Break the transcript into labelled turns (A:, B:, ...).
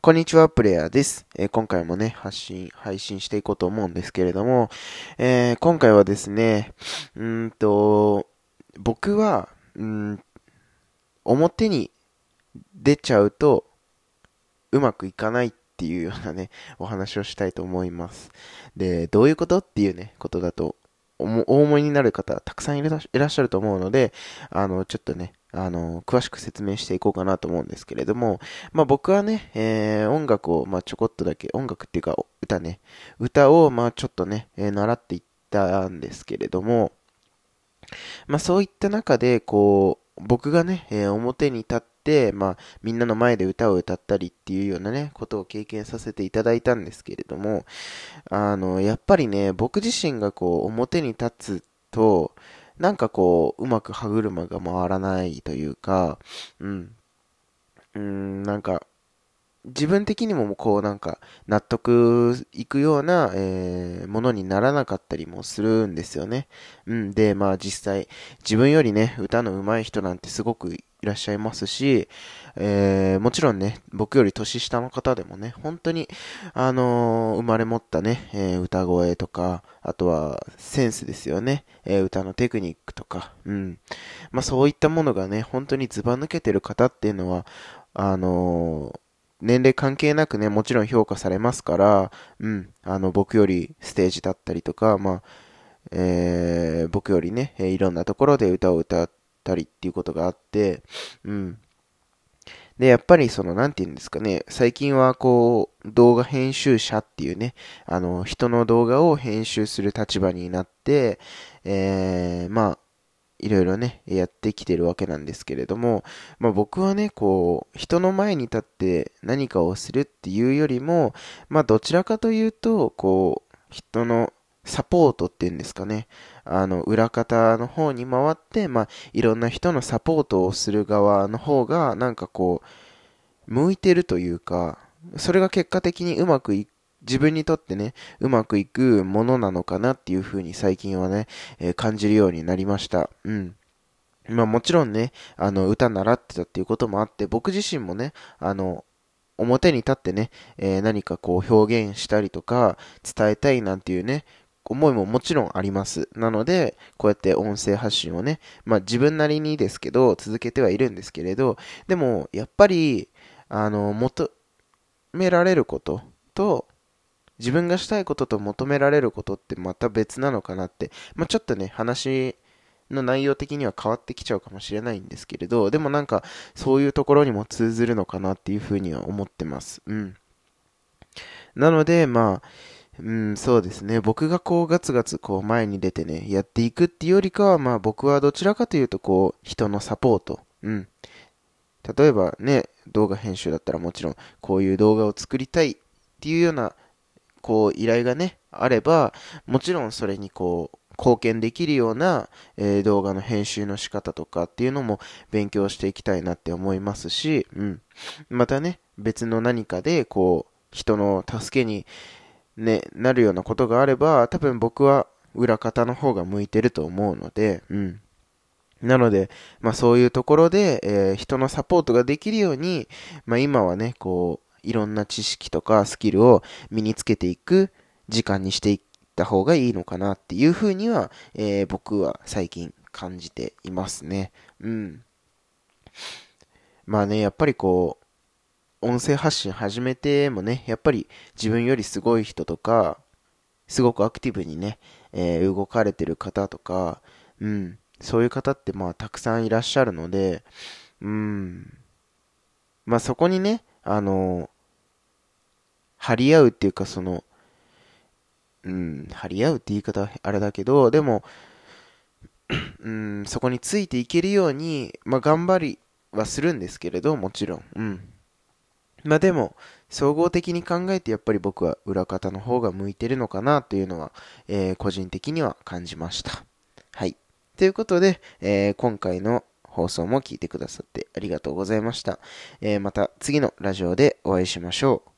A: こんにちは、プレイヤーです、えー、今回もね、発信、配信していこうと思うんですけれども、えー、今回はですね、うんと、僕は、うん、表に出ちゃうと、うまくいかないっていうようなね、お話をしたいと思います。で、どういうことっていうね、ことだと、お思いになる方、たくさんいらっしゃると思うので、あの、ちょっとね、あの、詳しく説明していこうかなと思うんですけれども、まあ僕はね、えー、音楽を、まあちょこっとだけ、音楽っていうか歌ね、歌を、まあちょっとね、えー、習っていったんですけれども、まあそういった中で、こう、僕がね、えー、表に立って、まあみんなの前で歌を歌ったりっていうようなね、ことを経験させていただいたんですけれども、あの、やっぱりね、僕自身がこう、表に立つと、なんかこう、うまく歯車が回らないというか、うん。うん、なんか、自分的にもこうなんか納得いくような、えー、ものにならなかったりもするんですよね。うん。で、まあ実際自分よりね、歌の上手い人なんてすごくいらっしゃいますし、えー、もちろんね、僕より年下の方でもね、本当に、あのー、生まれ持ったね、えー、歌声とか、あとはセンスですよね、え歌のテクニックとか、うん。まあそういったものがね、本当にずば抜けてる方っていうのは、あの年齢関係なくね、もちろん評価されますから、うん、あの、僕よりステージだったりとか、まあ、えー、僕よりね、いろんなところで歌を歌ったりっていうことがあって、うん。で、やっぱりその、なんて言うんですかね、最近はこう、動画編集者っていうね、あの、人の動画を編集する立場になって、えー、まあ、いろいろね、やってきてるわけなんですけれども、まあ僕はね、こう、人の前に立って何かをするっていうよりも、まあどちらかというと、こう、人のサポートっていうんですかね、あの、裏方の方に回って、まあいろんな人のサポートをする側の方が、なんかこう、向いてるというか、それが結果的にうまくい自分にとってね、うまくいくものなのかなっていう風に最近はね、えー、感じるようになりました。うん。まあもちろんね、あの、歌習ってたっていうこともあって、僕自身もね、あの、表に立ってね、えー、何かこう表現したりとか、伝えたいなんていうね、思いももちろんあります。なので、こうやって音声発信をね、まあ自分なりにですけど、続けてはいるんですけれど、でも、やっぱり、あの、求められることと、自分がしたいことと求められることってまた別なのかなって、まあ、ちょっとね、話の内容的には変わってきちゃうかもしれないんですけれど、でもなんか、そういうところにも通ずるのかなっていうふうには思ってます。うん。なので、まあ、うん、そうですね。僕がこうガツガツこう前に出てね、やっていくっていうよりかは、まあ僕はどちらかというとこう、人のサポート。うん。例えばね、動画編集だったらもちろん、こういう動画を作りたいっていうようなこう依頼がね、あれば、もちろんそれにこう、貢献できるような、えー、動画の編集の仕方とかっていうのも勉強していきたいなって思いますし、うん。またね、別の何かで、こう、人の助けに、ね、なるようなことがあれば、多分僕は裏方の方が向いてると思うので、うん。なので、まあそういうところで、えー、人のサポートができるように、まあ今はね、こう、いろんな知識とかスキルを身につけていく時間にしていった方がいいのかなっていうふうには、えー、僕は最近感じていますね。うん。まあね、やっぱりこう、音声発信始めてもね、やっぱり自分よりすごい人とか、すごくアクティブにね、えー、動かれてる方とか、うん、そういう方ってまあたくさんいらっしゃるので、うん、まあそこにね、あの、張り合うっていうか、その、うん、張り合うって言い方はあれだけど、でも、うん、そこについていけるように、まあ、頑張りはするんですけれど、もちろん。うん。まあでも、総合的に考えてやっぱり僕は裏方の方が向いてるのかなというのは、えー、個人的には感じました。はい。ということで、えー、今回の放送も聞いてくださってありがとうございました。えー、また次のラジオでお会いしましょう。